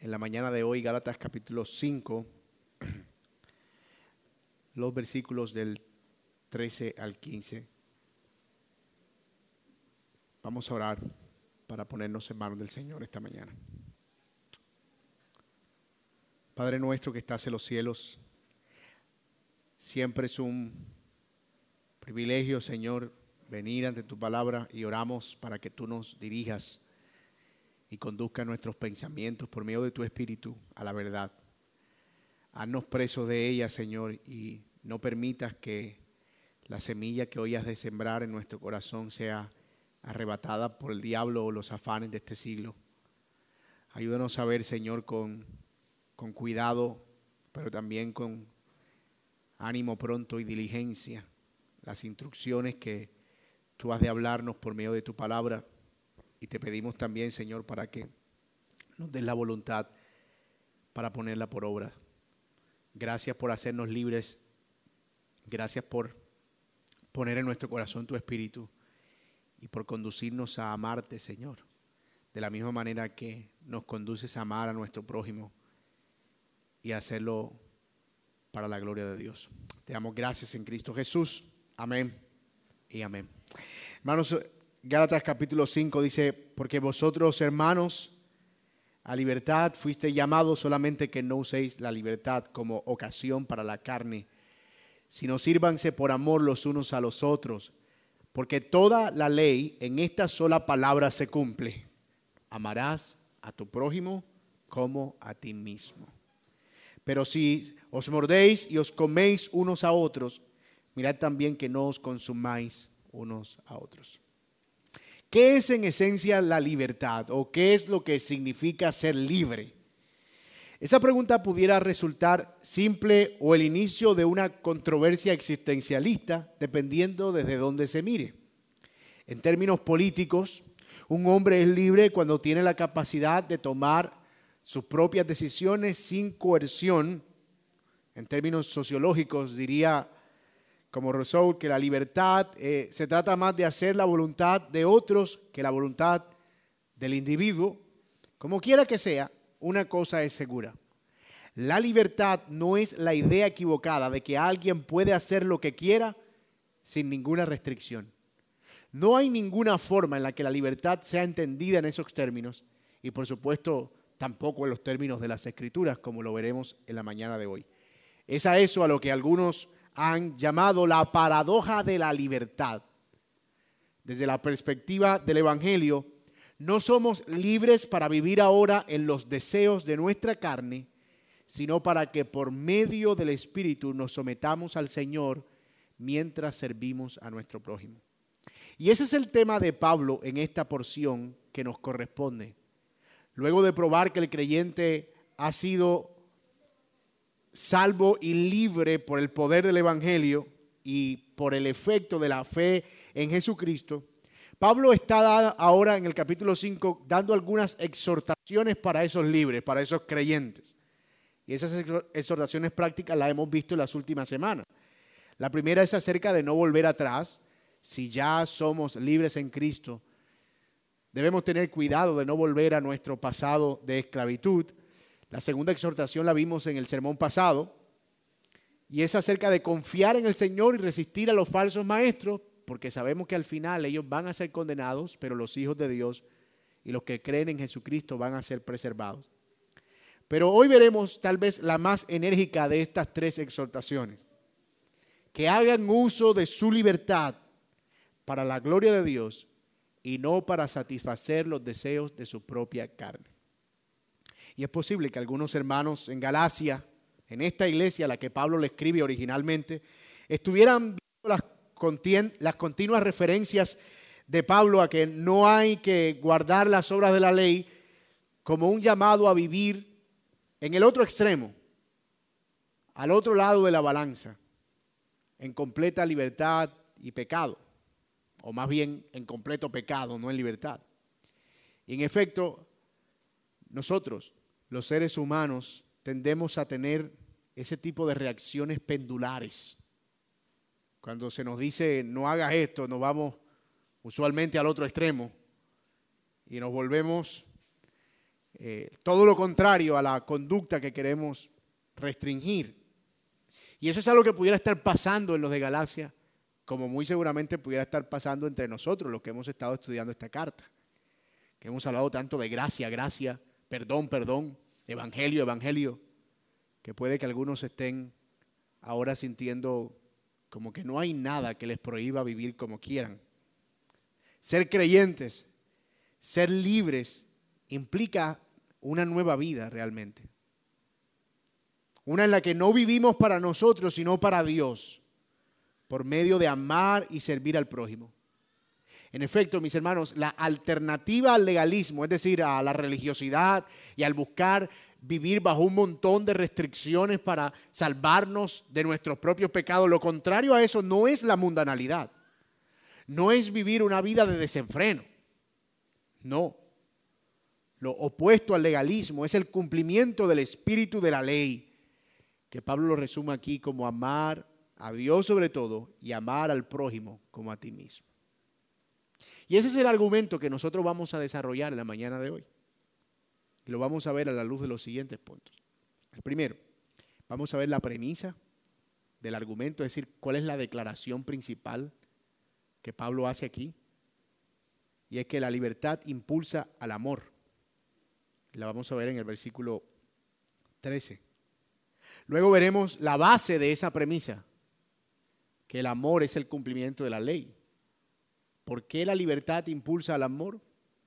en la mañana de hoy Gálatas capítulo 5, los versículos del 13 al 15. Vamos a orar para ponernos en manos del Señor esta mañana. Padre nuestro que estás en los cielos, siempre es un privilegio, Señor, venir ante tu palabra y oramos para que tú nos dirijas y conduzca nuestros pensamientos por medio de tu Espíritu a la verdad. Haznos presos de ella, Señor, y no permitas que la semilla que hoy has de sembrar en nuestro corazón sea arrebatada por el diablo o los afanes de este siglo. Ayúdanos a ver, Señor, con, con cuidado, pero también con ánimo pronto y diligencia, las instrucciones que tú has de hablarnos por medio de tu palabra y te pedimos también, Señor, para que nos des la voluntad para ponerla por obra. Gracias por hacernos libres. Gracias por poner en nuestro corazón tu espíritu y por conducirnos a amarte, Señor. De la misma manera que nos conduces a amar a nuestro prójimo y hacerlo para la gloria de Dios. Te damos gracias en Cristo Jesús. Amén y amén. Hermanos, Gálatas capítulo 5 dice, porque vosotros hermanos a libertad fuiste llamados solamente que no uséis la libertad como ocasión para la carne, sino sírvanse por amor los unos a los otros, porque toda la ley en esta sola palabra se cumple. Amarás a tu prójimo como a ti mismo. Pero si os mordéis y os coméis unos a otros, mirad también que no os consumáis unos a otros. ¿Qué es en esencia la libertad o qué es lo que significa ser libre? Esa pregunta pudiera resultar simple o el inicio de una controversia existencialista, dependiendo desde dónde se mire. En términos políticos, un hombre es libre cuando tiene la capacidad de tomar sus propias decisiones sin coerción. En términos sociológicos, diría como Rousseau, que la libertad eh, se trata más de hacer la voluntad de otros que la voluntad del individuo. Como quiera que sea, una cosa es segura. La libertad no es la idea equivocada de que alguien puede hacer lo que quiera sin ninguna restricción. No hay ninguna forma en la que la libertad sea entendida en esos términos y por supuesto tampoco en los términos de las escrituras como lo veremos en la mañana de hoy. Es a eso a lo que algunos han llamado la paradoja de la libertad. Desde la perspectiva del Evangelio, no somos libres para vivir ahora en los deseos de nuestra carne, sino para que por medio del Espíritu nos sometamos al Señor mientras servimos a nuestro prójimo. Y ese es el tema de Pablo en esta porción que nos corresponde. Luego de probar que el creyente ha sido salvo y libre por el poder del Evangelio y por el efecto de la fe en Jesucristo, Pablo está ahora en el capítulo 5 dando algunas exhortaciones para esos libres, para esos creyentes. Y esas exhortaciones prácticas las hemos visto en las últimas semanas. La primera es acerca de no volver atrás. Si ya somos libres en Cristo, debemos tener cuidado de no volver a nuestro pasado de esclavitud. La segunda exhortación la vimos en el sermón pasado y es acerca de confiar en el Señor y resistir a los falsos maestros, porque sabemos que al final ellos van a ser condenados, pero los hijos de Dios y los que creen en Jesucristo van a ser preservados. Pero hoy veremos tal vez la más enérgica de estas tres exhortaciones. Que hagan uso de su libertad para la gloria de Dios y no para satisfacer los deseos de su propia carne. Y es posible que algunos hermanos en Galacia, en esta iglesia a la que Pablo le escribe originalmente, estuvieran viendo las, continuas referencias de Pablo a que no hay que guardar las obras de la ley como un llamado a vivir en el otro extremo, al otro lado de la balanza, en completa libertad y pecado, o más bien en completo pecado, no en libertad. Y en efecto, nosotros los seres humanos tendemos a tener ese tipo de reacciones pendulares. Cuando se nos dice no hagas esto, nos vamos usualmente al otro extremo y nos volvemos eh, todo lo contrario a la conducta que queremos restringir. Y eso es algo que pudiera estar pasando en los de Galacia, como muy seguramente pudiera estar pasando entre nosotros, los que hemos estado estudiando esta carta. Que hemos hablado tanto de gracia, gracia, perdón, perdón, evangelio, evangelio, que puede que algunos estén ahora sintiendo como que no hay nada que les prohíba vivir como quieran. Ser creyentes, ser libres, implica una nueva vida realmente. Una en la que no vivimos para nosotros, sino para Dios, por medio de amar y servir al prójimo. En efecto, mis hermanos, la alternativa al legalismo, es decir, a la religiosidad y al buscar vivir bajo un montón de restricciones para salvarnos de nuestros propios pecados, lo contrario a eso no es la mundanalidad, no es vivir una vida de desenfreno, no. Lo opuesto al legalismo es el cumplimiento del espíritu de la ley, que Pablo lo resume aquí como amar a Dios sobre todo y amar al prójimo como a ti mismo. Y ese es el argumento que nosotros vamos a desarrollar en la mañana de hoy. Y lo vamos a ver a la luz de los siguientes puntos. El primero, vamos a ver la premisa del argumento, es decir, cuál es la declaración principal que Pablo hace aquí. Y es que la libertad impulsa al amor. La vamos a ver en el versículo 13. Luego veremos la base de esa premisa, que el amor es el cumplimiento de la ley. ¿Por qué la libertad impulsa al amor?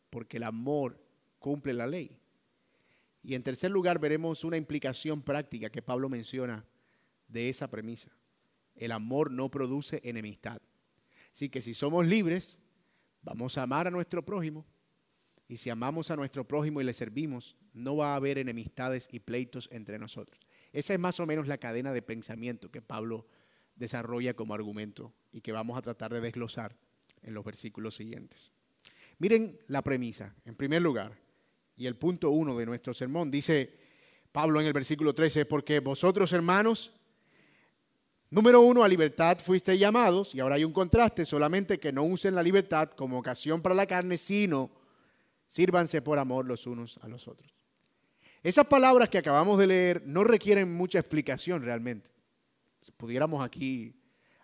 Porque el amor cumple la ley. Y en tercer lugar veremos una implicación práctica que Pablo menciona de esa premisa. El amor no produce enemistad. Así que si somos libres, vamos a amar a nuestro prójimo. Y si amamos a nuestro prójimo y le servimos, no va a haber enemistades y pleitos entre nosotros. Esa es más o menos la cadena de pensamiento que Pablo desarrolla como argumento y que vamos a tratar de desglosar en los versículos siguientes. Miren la premisa. En primer lugar, y el punto uno de nuestro sermón, dice Pablo en el versículo 13, porque vosotros hermanos, número uno, a libertad fuisteis llamados, y ahora hay un contraste, solamente que no usen la libertad como ocasión para la carne, sino sírvanse por amor los unos a los otros. Esas palabras que acabamos de leer no requieren mucha explicación realmente. Si pudiéramos aquí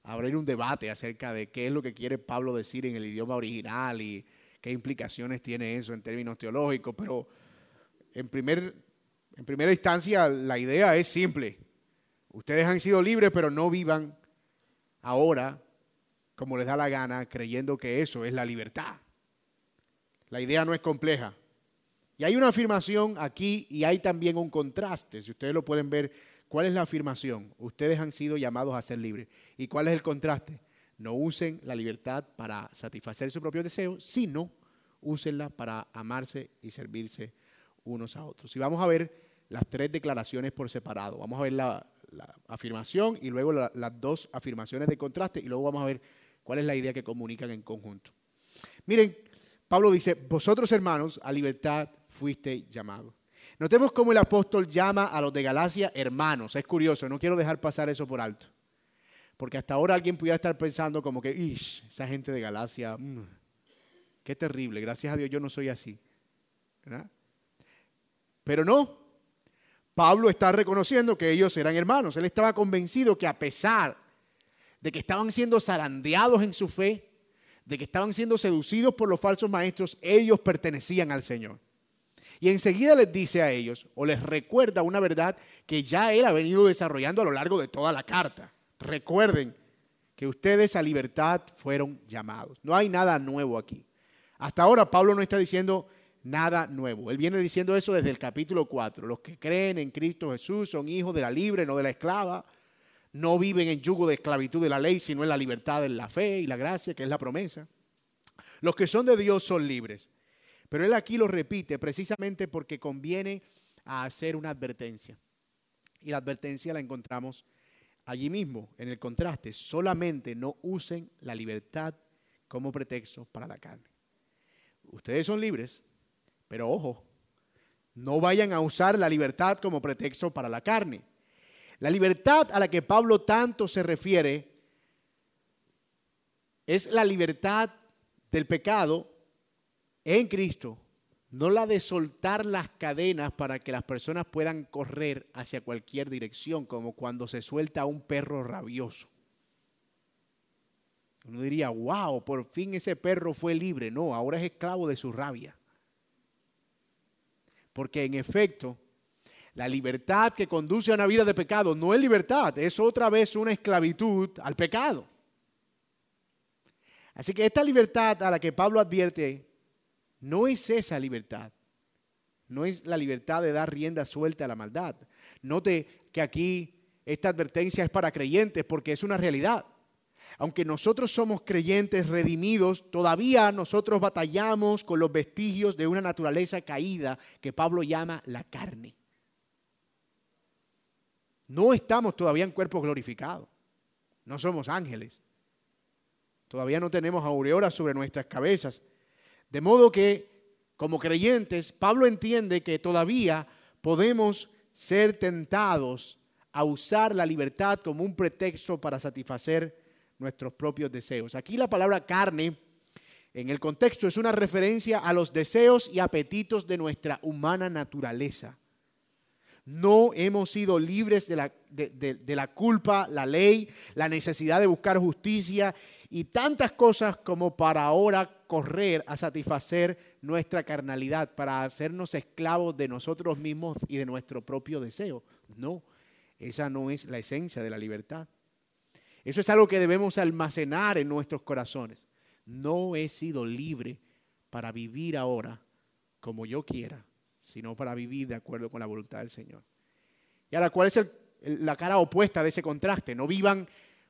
abrir un debate acerca de qué es lo que quiere Pablo decir en el idioma original y qué implicaciones tiene eso en términos teológicos, pero en, primer, en primera instancia la idea es simple. Ustedes han sido libres, pero no vivan ahora como les da la gana, creyendo que eso es la libertad. La idea no es compleja. Y hay una afirmación aquí y hay también un contraste. Si ustedes lo pueden ver, ¿cuál es la afirmación? Ustedes han sido llamados a ser libres. ¿Y cuál es el contraste? No usen la libertad para satisfacer su propio deseo, sino úsenla para amarse y servirse unos a otros. Y vamos a ver las tres declaraciones por separado. Vamos a ver la, afirmación y luego las dos afirmaciones de contraste y luego vamos a ver cuál es la idea que comunican en conjunto. Miren, Pablo dice, vosotros hermanos a libertad fuiste llamados. Notemos cómo el apóstol llama a los de Galacia hermanos. Es curioso, no quiero dejar pasar eso por alto. Porque hasta ahora alguien pudiera estar pensando como que, Ish, esa gente de Galacia, mm, qué terrible, gracias a Dios yo no soy así. Pero no, Pablo está reconociendo que ellos eran hermanos. Él estaba convencido que a pesar de que estaban siendo zarandeados en su fe, de que estaban siendo seducidos por los falsos maestros, ellos pertenecían al Señor. Y enseguida les dice a ellos, o les recuerda una verdad que ya él ha venido desarrollando a lo largo de toda la carta. Recuerden que ustedes a libertad fueron llamados. No hay nada nuevo aquí. Hasta ahora Pablo no está diciendo nada nuevo. Él viene diciendo eso desde el capítulo 4. Los que creen en Cristo Jesús son hijos de la libre, no de la esclava. No viven en yugo de esclavitud de la ley, sino en la libertad de la fe y la gracia, que es la promesa. Los que son de Dios son libres. Pero él aquí lo repite precisamente porque conviene a hacer una advertencia. Y la advertencia la encontramos allí mismo, en el contraste. Solamente no usen la libertad como pretexto para la carne. Ustedes son libres, pero ojo, no vayan a usar la libertad como pretexto para la carne. La libertad a la que Pablo tanto se refiere es la libertad del pecado en Cristo, no la de soltar las cadenas para que las personas puedan correr hacia cualquier dirección, como cuando se suelta a un perro rabioso. Uno diría, wow, por fin ese perro fue libre. No, ahora es esclavo de su rabia. Porque en efecto, la libertad que conduce a una vida de pecado no es libertad, es otra vez una esclavitud al pecado. Así que esta libertad a la que Pablo advierte no es esa libertad. No es la libertad de dar rienda suelta a la maldad. Note que aquí esta advertencia es para creyentes porque es una realidad. Aunque nosotros somos creyentes redimidos, todavía nosotros batallamos con los vestigios de una naturaleza caída que Pablo llama la carne. No estamos todavía en cuerpos glorificados. No somos ángeles. Todavía no tenemos aureolas sobre nuestras cabezas. De modo que, como creyentes, Pablo entiende que todavía podemos ser tentados a usar la libertad como un pretexto para satisfacer nuestros propios deseos. Aquí la palabra carne en el contexto es una referencia a los deseos y apetitos de nuestra humana naturaleza. No hemos sido libres de la, culpa, la ley, la necesidad de buscar justicia y tantas cosas como para ahora correr a satisfacer nuestra carnalidad, para hacernos esclavos de nosotros mismos y de nuestro propio deseo. No, esa no es la esencia de la libertad. Eso es algo que debemos almacenar en nuestros corazones. No he sido libre para vivir ahora como yo quiera, sino para vivir de acuerdo con la voluntad del Señor. Y ahora, ¿cuál es la cara opuesta de ese contraste? No vivan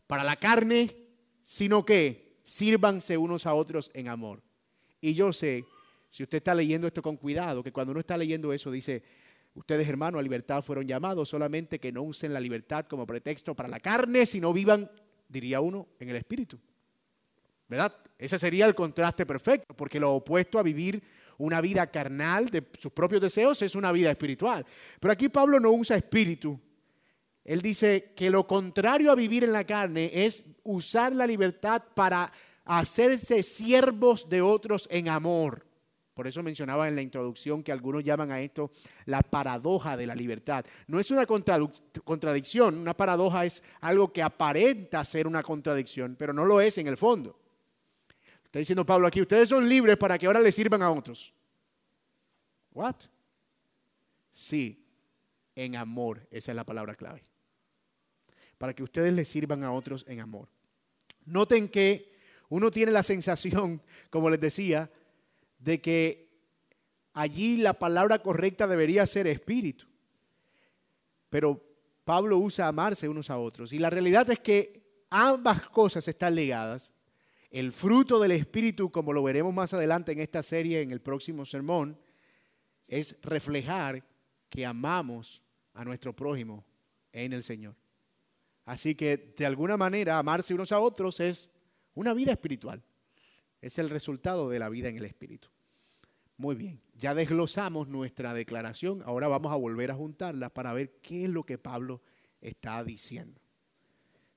para la carne, sino que sírvanse unos a otros en amor. Y yo sé, si usted está leyendo esto con cuidado, que cuando uno está leyendo eso dice, ustedes hermanos a libertad fueron llamados, solamente que no usen la libertad como pretexto para la carne, sino vivan diría uno, en el espíritu. ¿Verdad? Ese sería el contraste perfecto, porque lo opuesto a vivir una vida carnal de sus propios deseos es una vida espiritual. Pero aquí Pablo no usa espíritu. Él dice que lo contrario a vivir en la carne es usar la libertad para hacerse siervos de otros en amor. Por eso mencionaba en la introducción que algunos llaman a esto la paradoja de la libertad. No es una contradicción, una paradoja es algo que aparenta ser una contradicción, pero no lo es en el fondo. Está diciendo Pablo aquí, ustedes son libres para que ahora le sirvan a otros. ¿What? Sí, en amor, esa es la palabra clave. Para que ustedes le sirvan a otros en amor. Noten que uno tiene la sensación, como les decía, de que allí la palabra correcta debería ser espíritu. Pero Pablo usa amarse unos a otros. Y la realidad es que ambas cosas están ligadas. El fruto del espíritu, como lo veremos más adelante en esta serie, en el próximo sermón, es reflejar que amamos a nuestro prójimo en el Señor. Así que de alguna manera amarse unos a otros es una vida espiritual. Es el resultado de la vida en el espíritu. Muy bien, ya desglosamos nuestra declaración, ahora vamos a volver a juntarla para ver qué es lo que Pablo está diciendo.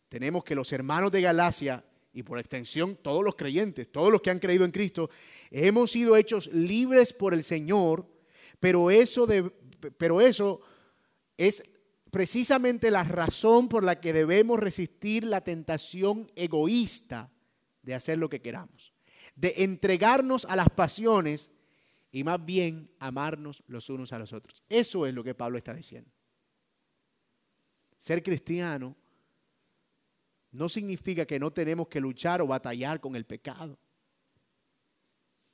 Tenemos que los hermanos de Galacia y por extensión todos los creyentes, todos los que han creído en Cristo, hemos sido hechos libres por el Señor, pero eso, pero eso es precisamente la razón por la que debemos resistir la tentación egoísta de hacer lo que queramos, de entregarnos a las pasiones y más bien amarnos los unos a los otros. Eso es lo que Pablo está diciendo. Ser cristiano no significa que no tenemos que luchar o batallar con el pecado.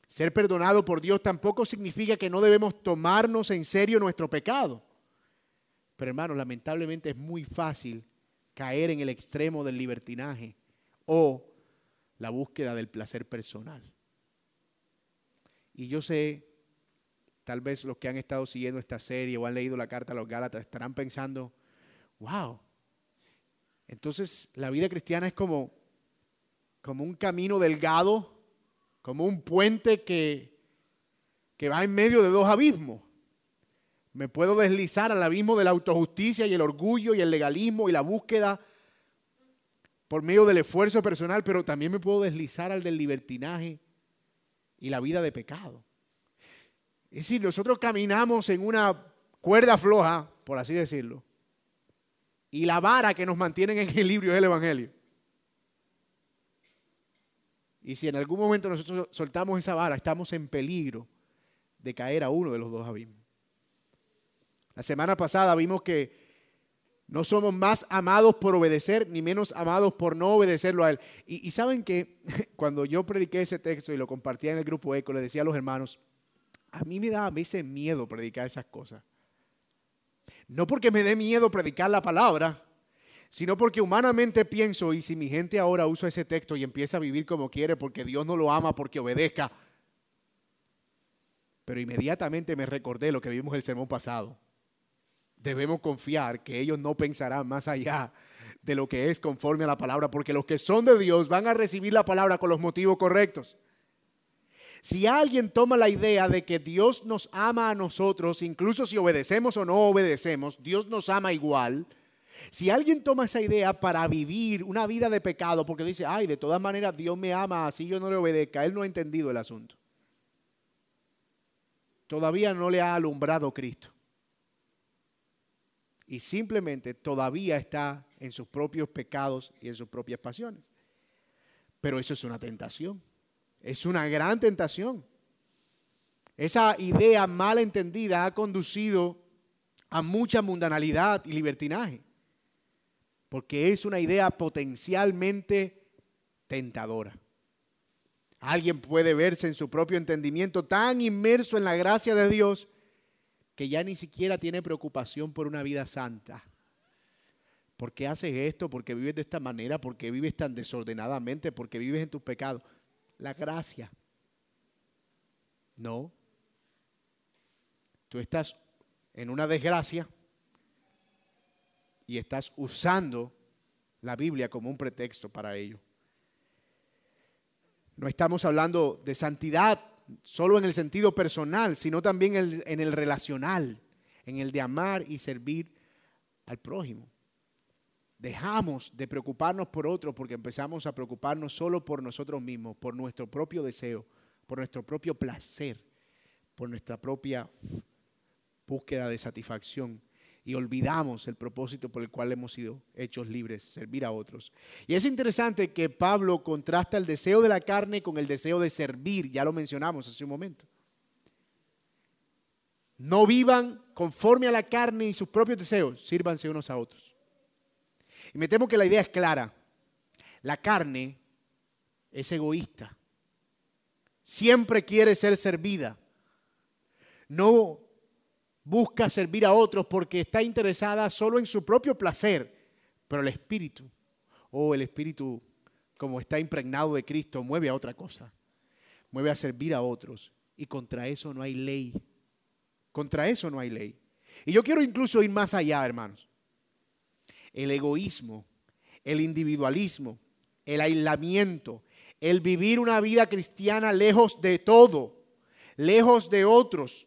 Ser perdonado por Dios tampoco significa que no debemos tomarnos en serio nuestro pecado. Pero hermanos, lamentablemente es muy fácil caer en el extremo del libertinaje o la búsqueda del placer personal. Y yo sé, tal vez los que han estado siguiendo esta serie o han leído la carta a los Gálatas estarán pensando, wow, entonces la vida cristiana es como, como un camino delgado, como un puente que, que va en medio de dos abismos. Me puedo deslizar al abismo de la autojusticia y el orgullo y el legalismo y la búsqueda por medio del esfuerzo personal, pero también me puedo deslizar al del libertinaje y la vida de pecado. Es decir, nosotros caminamos en una cuerda floja, por así decirlo, y la vara que nos mantiene en equilibrio es el Evangelio. Y si en algún momento nosotros soltamos esa vara, estamos en peligro de caer a uno de los dos abismos. La semana pasada vimos que no somos más amados por obedecer, ni menos amados por no obedecerlo a Él. Y, saben que cuando yo prediqué ese texto y lo compartía en el grupo ECO, le decía a los hermanos, a mí me da a veces miedo predicar esas cosas. No porque me dé miedo predicar la palabra, sino porque humanamente pienso, y si mi gente ahora usa ese texto y empieza a vivir como quiere porque Dios no lo ama, porque obedezca, pero inmediatamente me recordé lo que vimos el sermón pasado. Debemos confiar que ellos no pensarán más allá de lo que es conforme a la palabra, porque los que son de Dios van a recibir la palabra con los motivos correctos. Si alguien toma la idea de que Dios nos ama a nosotros, incluso si obedecemos o no obedecemos, Dios nos ama igual. Si alguien toma esa idea para vivir una vida de pecado, porque dice, ay, de todas maneras Dios me ama, así yo no le obedezca, él no ha entendido el asunto. Todavía no le ha alumbrado Cristo. Y simplemente todavía está en sus propios pecados y en sus propias pasiones. Pero eso es una tentación. Es una gran tentación. Esa idea mal entendida ha conducido a mucha mundanalidad y libertinaje, porque es una idea potencialmente tentadora. Alguien puede verse en su propio entendimiento tan inmerso en la gracia de Dios que ya ni siquiera tiene preocupación por una vida santa. ¿Por qué haces esto? ¿Por qué vives de esta manera? ¿Por qué vives tan desordenadamente? ¿Por qué vives en tus pecados? La gracia. No. Tú estás en una desgracia y estás usando la Biblia como un pretexto para ello. No estamos hablando de santidad solo en el sentido personal, sino también en el relacional, en el de amar y servir al prójimo. Dejamos de preocuparnos por otros porque empezamos a preocuparnos solo por nosotros mismos, por nuestro propio deseo, por nuestro propio placer, por nuestra propia búsqueda de satisfacción. Y olvidamos el propósito por el cual hemos sido hechos libres, servir a otros. Y es interesante que Pablo contrasta el deseo de la carne con el deseo de servir, ya lo mencionamos hace un momento. No vivan conforme a la carne y sus propios deseos, sírvanse unos a otros. Y me temo que la idea es clara. La carne es egoísta. Siempre quiere ser servida. No busca servir a otros porque está interesada solo en su propio placer. Pero el espíritu, o el espíritu como está impregnado de Cristo, mueve a otra cosa. Mueve a servir a otros. Y contra eso no hay ley. Contra eso no hay ley. Y yo quiero incluso ir más allá, hermanos el egoísmo, el individualismo, el aislamiento, el vivir una vida cristiana lejos de todo, lejos de otros,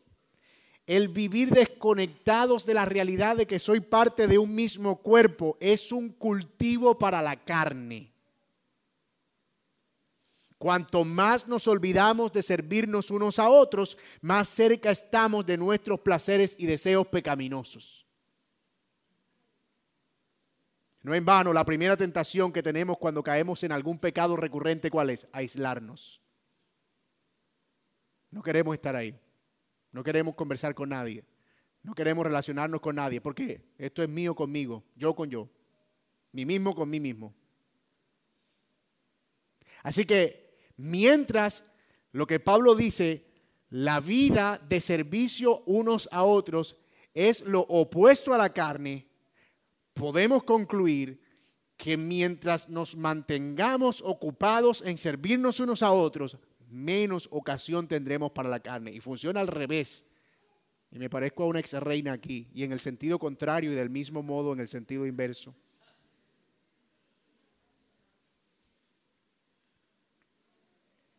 el vivir desconectados de la realidad de que soy parte de un mismo cuerpo, es un cultivo para la carne. Cuanto más nos olvidamos de servirnos unos a otros, más cerca estamos de nuestros placeres y deseos pecaminosos. No en vano, la primera tentación que tenemos cuando caemos en algún pecado recurrente, ¿cuál es? Aislarnos. No queremos estar ahí. No queremos conversar con nadie. No queremos relacionarnos con nadie. ¿Por qué? Esto es mío conmigo, yo con yo. Mí mismo con mí mismo. Así que mientras lo que Pablo dice, la vida de servicio unos a otros es lo opuesto a la carne, podemos concluir que mientras nos mantengamos ocupados en servirnos unos a otros, menos ocasión tendremos para la carne. Y funciona al revés. Y me parezco a una ex reina aquí, y en el sentido contrario y del mismo modo en el sentido inverso.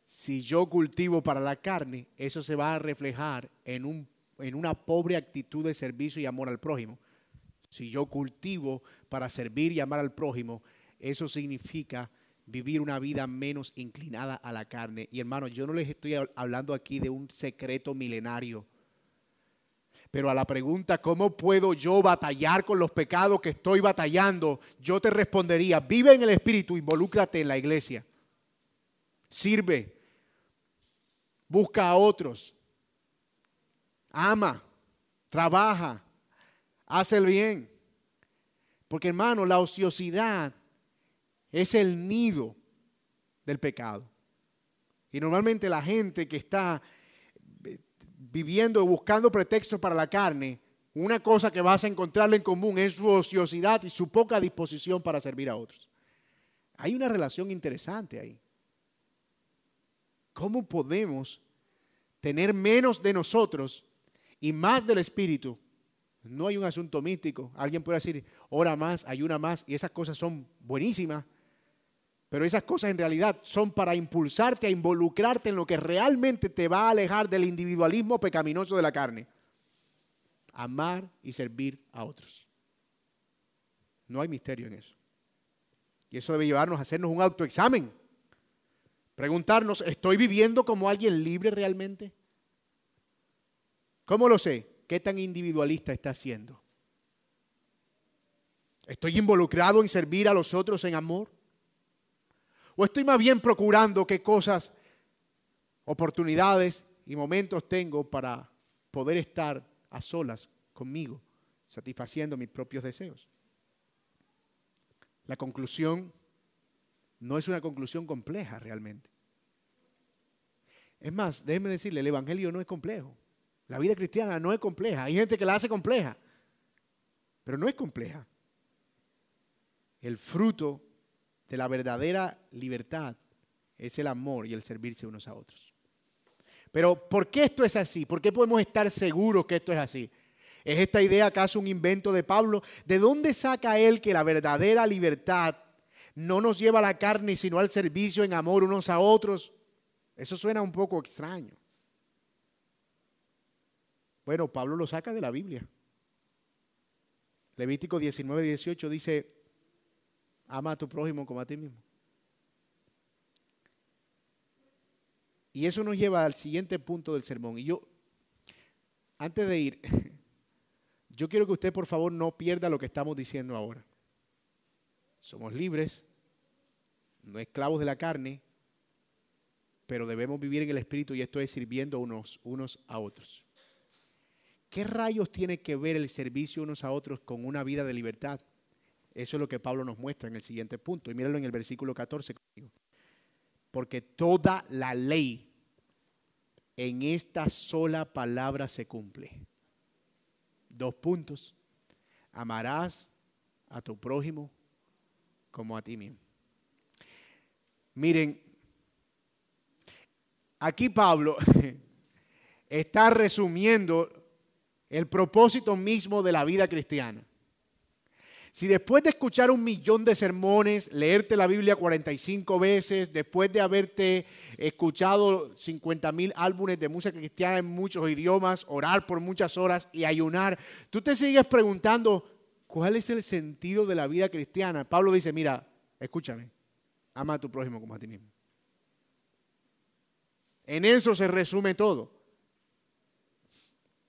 Si yo cultivo para la carne, eso se va a reflejar en, un, en una pobre actitud de servicio y amor al prójimo. Si yo cultivo para servir y amar al prójimo, eso significa vivir una vida menos inclinada a la carne. Y hermanos, yo no les estoy hablando aquí de un secreto milenario Pero a la pregunta, ¿cómo puedo yo batallar con los pecados que estoy batallando? Yo te respondería, vive en el Espíritu, involúcrate en la iglesia. Sirve, busca a otros, ama, trabaja, hace el bien. Porque hermano, la ociosidad es el nido del pecado. Y normalmente la gente que está eh, viviendo, buscando pretextos para la carne, una cosa que vas a encontrarle en común es su ociosidad y su poca disposición para servir a otros. Hay una relación interesante ahí. ¿Cómo podemos tener menos de nosotros y más del Espíritu? No hay un asunto místico. Alguien puede decir, ora más, ayuna más, y esas cosas son buenísimas. Pero esas cosas en realidad son para impulsarte a involucrarte en lo que realmente te va a alejar del individualismo pecaminoso de la carne. Amar y servir a otros. No hay misterio en eso. Y eso debe llevarnos a hacernos un autoexamen. Preguntarnos, ¿estoy viviendo como alguien libre realmente? ¿Cómo lo sé? ¿Qué tan individualista está siendo? ¿Estoy involucrado en servir a los otros en amor? ¿O estoy más bien procurando qué cosas, oportunidades y momentos tengo para poder estar a solas conmigo, satisfaciendo mis propios deseos? La conclusión no es una conclusión compleja realmente. Es más, déjeme decirle, el Evangelio no es complejo. La vida cristiana no es compleja. Hay gente que la hace compleja, pero no es compleja. El fruto de la verdadera libertad es el amor y el servirse unos a otros. Pero ¿por qué esto es así? ¿Por qué podemos estar seguros que esto es así? ¿Es esta idea acaso un invento de Pablo? ¿De dónde saca él que la verdadera libertad no nos lleva a la carne sino al servicio en amor unos a otros? Eso suena un poco extraño. Bueno, Pablo lo saca de la Biblia. Levítico 19, 18 dice, ama a tu prójimo como a ti mismo. Y eso nos lleva al siguiente punto del sermón. Y yo, antes de ir, yo quiero que usted por favor no pierda lo que estamos diciendo ahora. Somos libres, no esclavos de la carne, pero debemos vivir en el Espíritu y esto es sirviendo unos, unos a otros. ¿Qué rayos tiene que ver el servicio unos a otros con una vida de libertad? Eso es lo que Pablo nos muestra en el siguiente punto. Y míralo en el versículo 14 Porque toda la ley en esta sola palabra se cumple. Dos puntos. Amarás a tu prójimo como a ti mismo. Miren, aquí Pablo está resumiendo el propósito mismo de la vida cristiana. Si después de escuchar un millón de sermones, leerte la Biblia 45 veces, después de haberte escuchado 50 mil álbumes de música cristiana en muchos idiomas, orar por muchas horas y ayunar, tú te sigues preguntando, ¿cuál es el sentido de la vida cristiana? Pablo dice, mira, escúchame, ama a tu prójimo como a ti mismo. En eso se resume todo.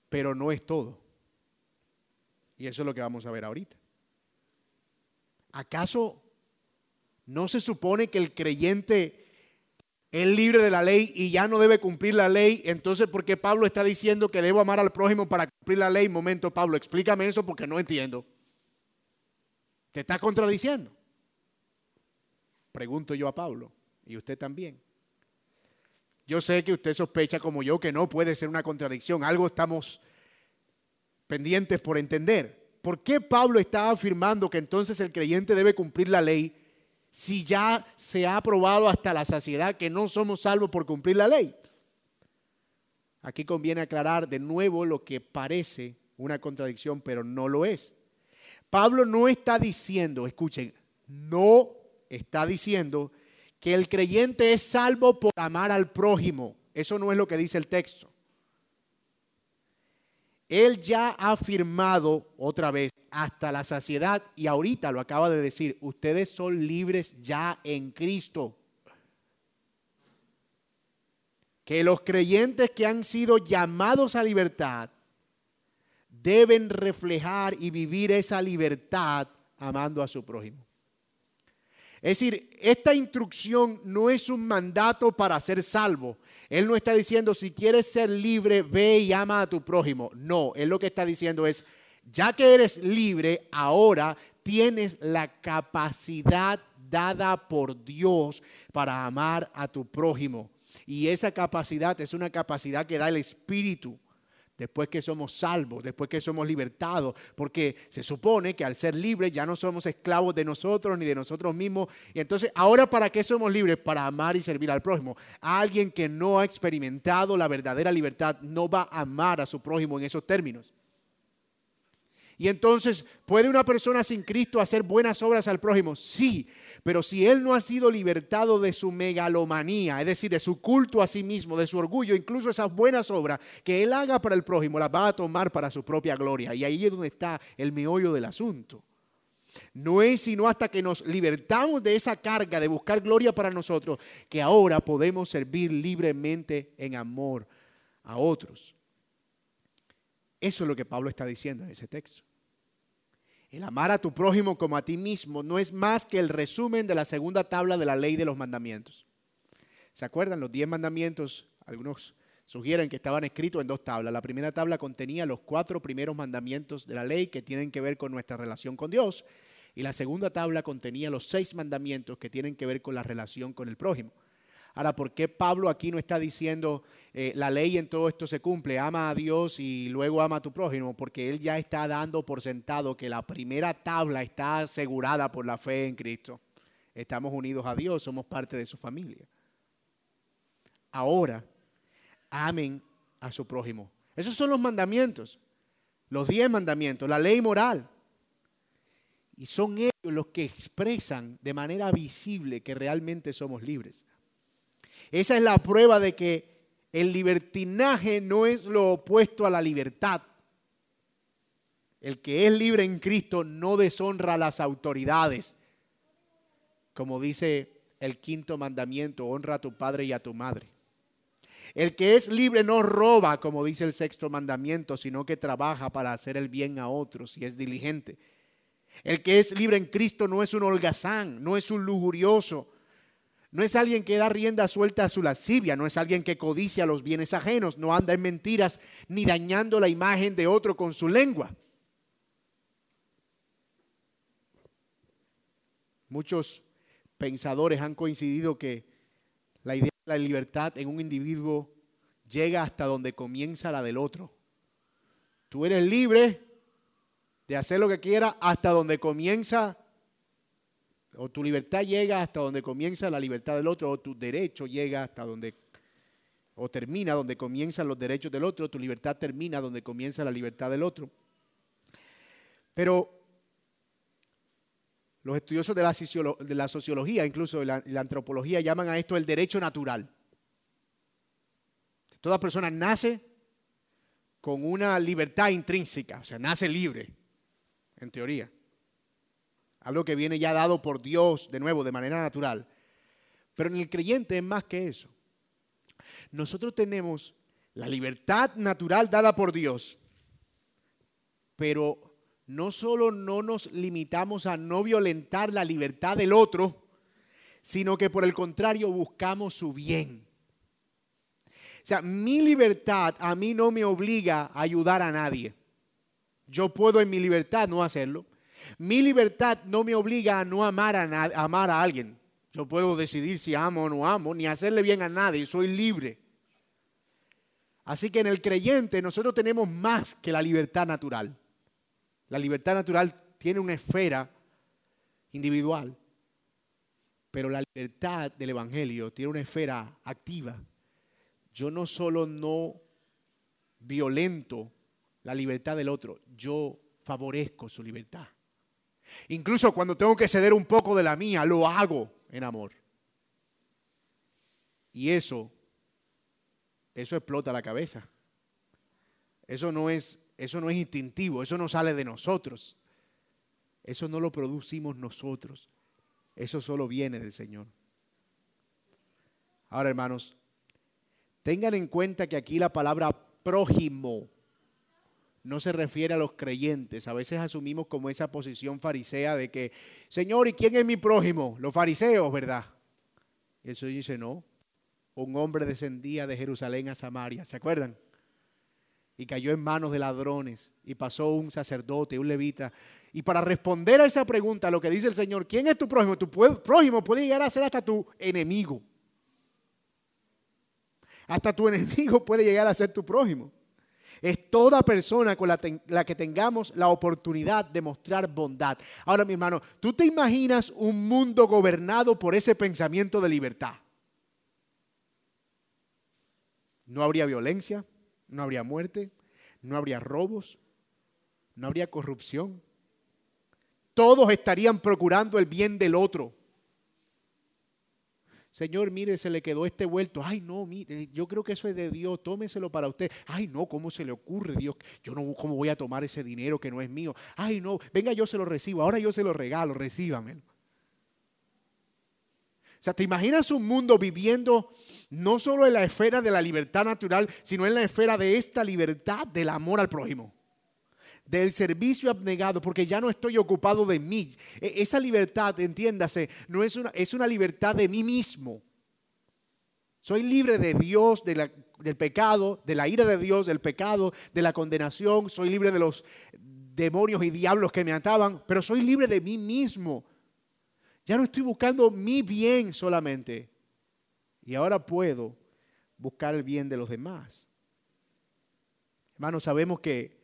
Pero no es todo. Y eso es lo que vamos a ver ahorita. ¿Acaso no se supone que el creyente es libre de la ley y ya no debe cumplir la ley? Entonces, ¿por qué Pablo está diciendo que debo amar al prójimo para cumplir la ley? Momento, Pablo, explícame eso porque no entiendo. ¿Te está contradiciendo? Pregunto yo a Pablo y usted también. Yo sé que usted sospecha como yo que no puede ser una contradicción. Algo estamos pendientes por entender. ¿Por qué Pablo está afirmando que entonces el creyente debe cumplir la ley si ya se ha probado hasta la saciedad que no somos salvos por cumplir la ley? Aquí conviene aclarar de nuevo lo que parece una contradicción, pero no lo es. Pablo no está diciendo, escuchen, no está diciendo que el creyente es salvo por amar al prójimo. Eso no es lo que dice el texto. Él ya ha afirmado otra vez hasta la saciedad y ahorita lo acaba de decir, ustedes son libres ya en Cristo. Que los creyentes que han sido llamados a libertad deben reflejar y vivir esa libertad amando a su prójimo. Es decir, esta instrucción no es un mandato para ser salvo. Él no está diciendo, si quieres ser libre, ve y ama a tu prójimo. No, él lo que está diciendo es, ya que eres libre, ahora tienes la capacidad dada por Dios para amar a tu prójimo. Y esa capacidad es una capacidad que da el Espíritu después que somos salvos, después que somos libertados, porque se supone que al ser libres ya no somos esclavos de nosotros ni de nosotros mismos. Y entonces, ¿ahora para qué somos libres? Para amar y servir al prójimo. alguien que no ha experimentado la verdadera libertad no va a amar a su prójimo en esos términos. Y entonces, ¿puede una persona sin Cristo hacer buenas obras al prójimo? Sí, pero si él no ha sido libertado de su megalomanía, es decir, de su culto a sí mismo, de su orgullo, incluso esas buenas obras que él haga para el prójimo, las va a tomar para su propia gloria. Y ahí es donde está el meollo del asunto. No es sino hasta que nos libertamos de esa carga de buscar gloria para nosotros que ahora podemos servir libremente en amor a otros. Eso es lo que Pablo está diciendo en ese texto. El amar a tu prójimo como a ti mismo no es más que el resumen de la segunda tabla de la ley de los mandamientos. ¿Se acuerdan? Los diez mandamientos, algunos sugieren que estaban escritos en dos tablas. La primera tabla contenía los cuatro primeros mandamientos de la ley que tienen que ver con nuestra relación con Dios. Y la segunda tabla contenía los seis mandamientos que tienen que ver con la relación con el prójimo. Ahora, ¿por qué Pablo aquí no está diciendo eh, la ley en todo esto se cumple, ama a Dios y luego ama a tu prójimo? Porque él ya está dando por sentado que la primera tabla está asegurada por la fe en Cristo. Estamos unidos a Dios, somos parte de su familia. Ahora, amen a su prójimo. Esos son los mandamientos, los diez mandamientos, la ley moral. Y son ellos los que expresan de manera visible que realmente somos libres. Esa es la prueba de que el libertinaje no es lo opuesto a la libertad. El que es libre en Cristo no deshonra a las autoridades. Como dice el quinto mandamiento, honra a tu padre y a tu madre. El que es libre no roba, como dice el sexto mandamiento, sino que trabaja para hacer el bien a otros y es diligente. El que es libre en Cristo no es un holgazán, no es un lujurioso, no es alguien que da rienda suelta a su lascivia, no es alguien que codicia los bienes ajenos, no anda en mentiras ni dañando la imagen de otro con su lengua. Muchos pensadores han coincidido que la idea de la libertad en un individuo llega hasta donde comienza la del otro. Tú eres libre de hacer lo que quieras hasta donde comienza o tu libertad llega hasta donde comienza la libertad del otro, o tu derecho llega hasta donde, o termina donde comienzan los derechos del otro, tu libertad termina donde comienza la libertad del otro. Pero los estudiosos de la, de sociología, incluso de la, la antropología, llaman a esto el derecho natural. Toda persona nace con una libertad intrínseca, o sea, nace libre, en teoría algo que viene ya dado por Dios de nuevo, de manera natural. Pero en el creyente es más que eso. Nosotros tenemos la libertad natural dada por Dios, pero no solo no nos limitamos a no violentar la libertad del otro, sino que por el contrario buscamos su bien. O sea, mi libertad a mí no me obliga a ayudar a nadie. Yo puedo en mi libertad no hacerlo. Mi libertad no me obliga a no amar a, amar a alguien. Yo puedo decidir si amo o no amo, ni hacerle bien a nadie, soy libre. Así que en el creyente nosotros tenemos más que la libertad natural. La libertad natural tiene una esfera individual, pero la libertad del Evangelio tiene una esfera activa. Yo no solo no violento la libertad del otro, yo favorezco su libertad. Incluso cuando tengo que ceder un poco de la mía, lo hago en amor. Y eso, eso explota la cabeza. Eso no es, eso no es instintivo, eso no sale de nosotros. Eso no lo producimos nosotros. Eso solo viene del Señor. Ahora, hermanos, tengan en cuenta que aquí la palabra prójimo no se refiere a los creyentes. A veces asumimos como esa posición farisea de que, Señor, ¿y quién es mi prójimo? Los fariseos, ¿verdad? Y el Señor dice, no. Un hombre descendía de Jerusalén a Samaria, ¿se acuerdan? Y cayó en manos de ladrones y pasó un sacerdote, un levita. Y para responder a esa pregunta, lo que dice el Señor, ¿quién es tu prójimo? Tu prójimo puede llegar a ser hasta tu enemigo. Hasta tu enemigo puede llegar a ser tu prójimo. Es toda persona con la, que tengamos la oportunidad de mostrar bondad. Ahora, mi hermano, ¿tú te imaginas un mundo gobernado por ese pensamiento de libertad? No habría violencia, no habría muerte, no habría robos, no habría corrupción. Todos estarían procurando el bien del otro. Señor, mire, se le quedó este vuelto. Ay, no, mire, yo creo que eso es de Dios, tómeselo para usted. Ay, no, ¿cómo se le ocurre, Dios? Yo no, ¿cómo voy a tomar ese dinero que no es mío? Ay, no, venga, yo se lo recibo, ahora yo se lo regalo, recíbamelo. O sea, ¿te imaginas un mundo viviendo no solo en la esfera de la libertad natural, sino en la esfera de esta libertad del amor al prójimo? Del servicio abnegado, porque ya no estoy ocupado de mí. E, esa libertad, entiéndase, no es una, es una libertad de mí mismo. Soy libre de Dios, del pecado, de la ira de Dios, del pecado, de la condenación. Soy libre de los demonios y diablos que me ataban, pero soy libre de mí mismo. Ya no estoy buscando mi bien solamente. Y ahora puedo buscar el bien de los demás. Hermanos, sabemos que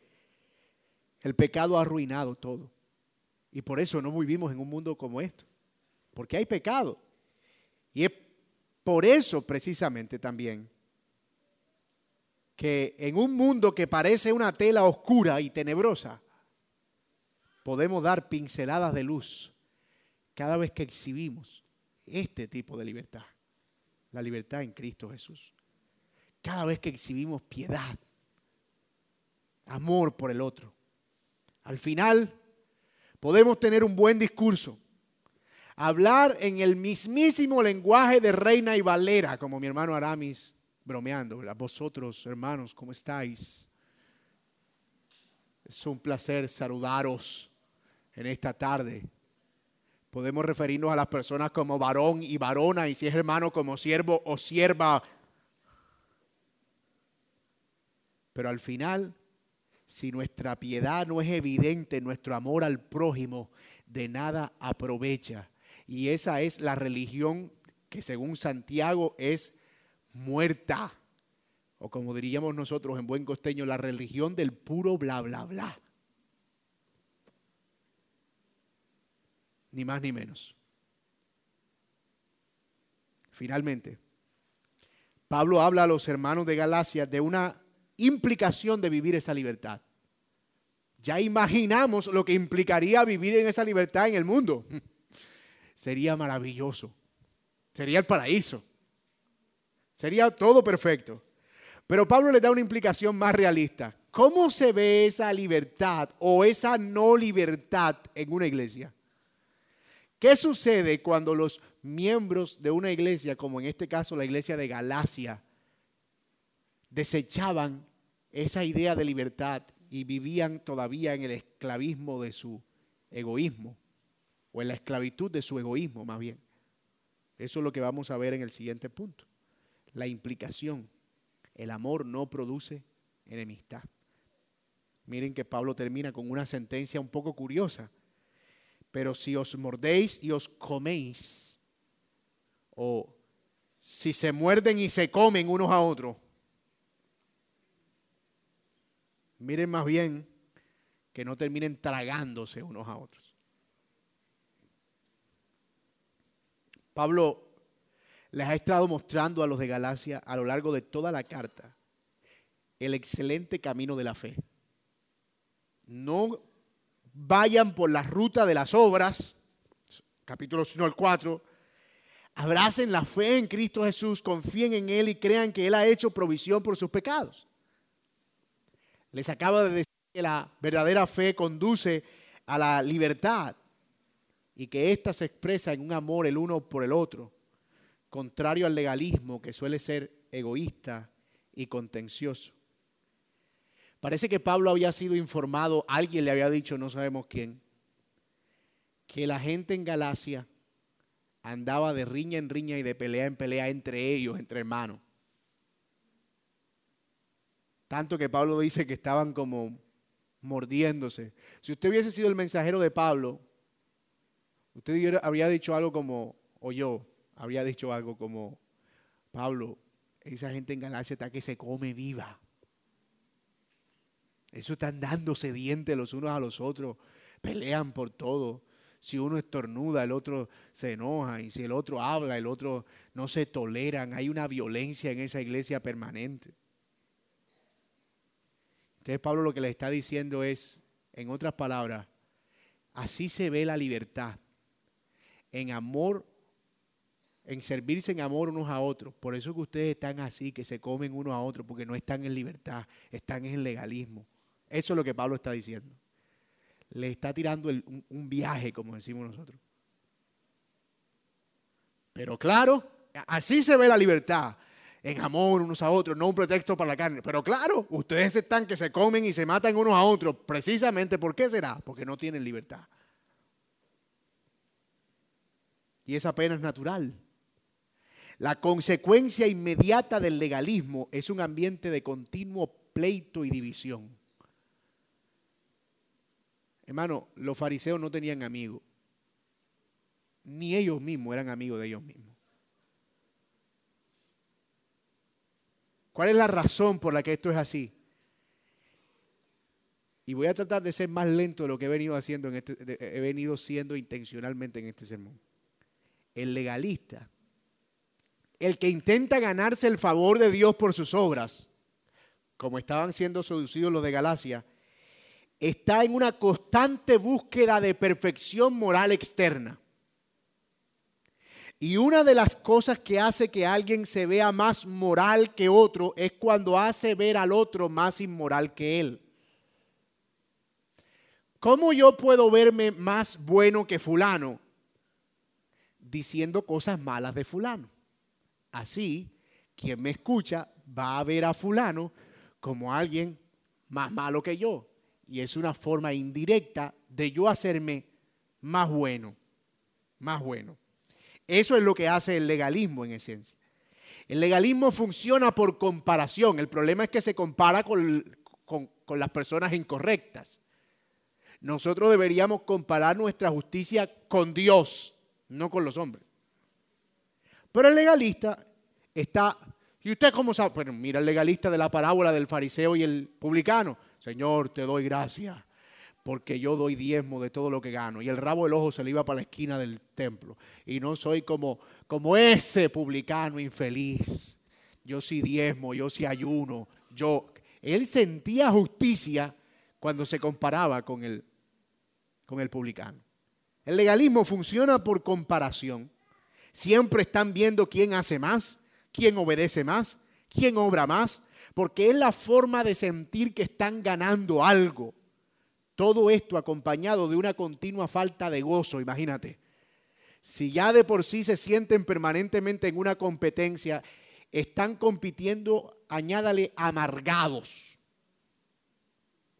el pecado ha arruinado todo. Y por eso no vivimos en un mundo como esto. Porque hay pecado. Y es por eso precisamente también que en un mundo que parece una tela oscura y tenebrosa, podemos dar pinceladas de luz cada vez que exhibimos este tipo de libertad. La libertad en Cristo Jesús. Cada vez que exhibimos piedad, amor por el otro, al final, podemos tener un buen discurso, hablar en el mismísimo lenguaje de Reina y Valera, como mi hermano Aramis bromeando. Vosotros, hermanos, ¿cómo estáis? Es un placer saludaros en esta tarde. Podemos referirnos a las personas como varón y varona, y si es hermano como siervo o sierva. Pero al final si nuestra piedad no es evidente, nuestro amor al prójimo de nada aprovecha. Y esa es la religión que según Santiago es muerta. O como diríamos nosotros en buen costeño, la religión del puro bla, bla, bla. Ni más ni menos. Finalmente, Pablo habla a los hermanos de Galacia de una implicación de vivir esa libertad. Ya imaginamos lo que implicaría vivir en esa libertad en el mundo. Sería maravilloso. Sería el paraíso. Sería todo perfecto. Pero Pablo le da una implicación más realista. ¿Cómo se ve esa libertad o esa no libertad en una iglesia? ¿Qué sucede cuando los miembros de una iglesia, como en este caso la iglesia de Galacia, desechaban esa idea de libertad y vivían todavía en el esclavismo de su egoísmo, o en la esclavitud de su egoísmo más bien. Eso es lo que vamos a ver en el siguiente punto. La implicación. El amor no produce enemistad. Miren que Pablo termina con una sentencia un poco curiosa. Pero si os mordéis y os coméis, o si se muerden y se comen unos a otros, Miren más bien que no terminen tragándose unos a otros. Pablo les ha estado mostrando a los de Galacia a lo largo de toda la carta el excelente camino de la fe. No vayan por la ruta de las obras, capítulo 1 al 4, abracen la fe en Cristo Jesús, confíen en Él y crean que Él ha hecho provisión por sus pecados. Les acaba de decir que la verdadera fe conduce a la libertad y que ésta se expresa en un amor el uno por el otro, contrario al legalismo que suele ser egoísta y contencioso. Parece que Pablo había sido informado, alguien le había dicho, no sabemos quién, que la gente en Galacia andaba de riña en riña y de pelea en pelea entre ellos, entre hermanos. Tanto que Pablo dice que estaban como mordiéndose. Si usted hubiese sido el mensajero de Pablo, usted habría dicho algo como, o yo habría dicho algo como, Pablo, esa gente en Galacia está que se come viva. Eso están dándose dientes los unos a los otros, pelean por todo. Si uno estornuda, el otro se enoja. Y si el otro habla, el otro no se toleran. Hay una violencia en esa iglesia permanente. Entonces Pablo lo que le está diciendo es, en otras palabras, así se ve la libertad. En amor, en servirse en amor unos a otros. Por eso que ustedes están así, que se comen unos a otros, porque no están en libertad, están en legalismo. Eso es lo que Pablo está diciendo le está tirando un, viaje, como decimos nosotros. Pero claro, así se ve la libertad en amor unos a otros, no un pretexto para la carne. Pero claro, ustedes están que se comen y se matan unos a otros, precisamente, ¿por qué será? Porque no tienen libertad. Y esa pena es natural. La consecuencia inmediata del legalismo es un ambiente de continuo pleito y división. Hermano, los fariseos no tenían amigos. Ni ellos mismos eran amigos de ellos mismos. ¿Cuál es la razón por la que esto es así? Y voy a tratar de ser más lento de lo que he venido haciendo en este, he venido siendo intencionalmente en este sermón. El legalista, el que intenta ganarse el favor de Dios por sus obras, como estaban siendo seducidos los de Galacia, está en una constante búsqueda de perfección moral externa. Y una de las cosas que hace que alguien se vea más moral que otro es cuando hace ver al otro más inmoral que él. ¿Cómo yo puedo verme más bueno que fulano? Diciendo cosas malas de fulano. Así, quien me escucha va a ver a fulano como alguien más malo que yo y es una forma indirecta de yo hacerme más bueno, más bueno. Eso es lo que hace el legalismo en esencia. El legalismo funciona por comparación. El problema es que se compara con, con las personas incorrectas. Nosotros deberíamos comparar nuestra justicia con Dios, no con los hombres. Pero el legalista está, ¿y usted cómo sabe? Bueno, mira el legalista de la parábola del fariseo y el publicano. Señor, te doy gracias porque yo doy diezmo de todo lo que gano. Y el rabo del ojo se le iba para la esquina del templo. Y no soy como, como ese publicano infeliz. Yo sí diezmo, yo sí ayuno. Yo, él sentía justicia cuando se comparaba con el, con el publicano. El legalismo funciona por comparación. Siempre están viendo quién hace más, quién obedece más, quién obra más, porque es la forma de sentir que están ganando algo. Todo esto acompañado de una continua falta de gozo, imagínate. Si ya de por sí se sienten permanentemente en una competencia, están compitiendo, añádale, amargados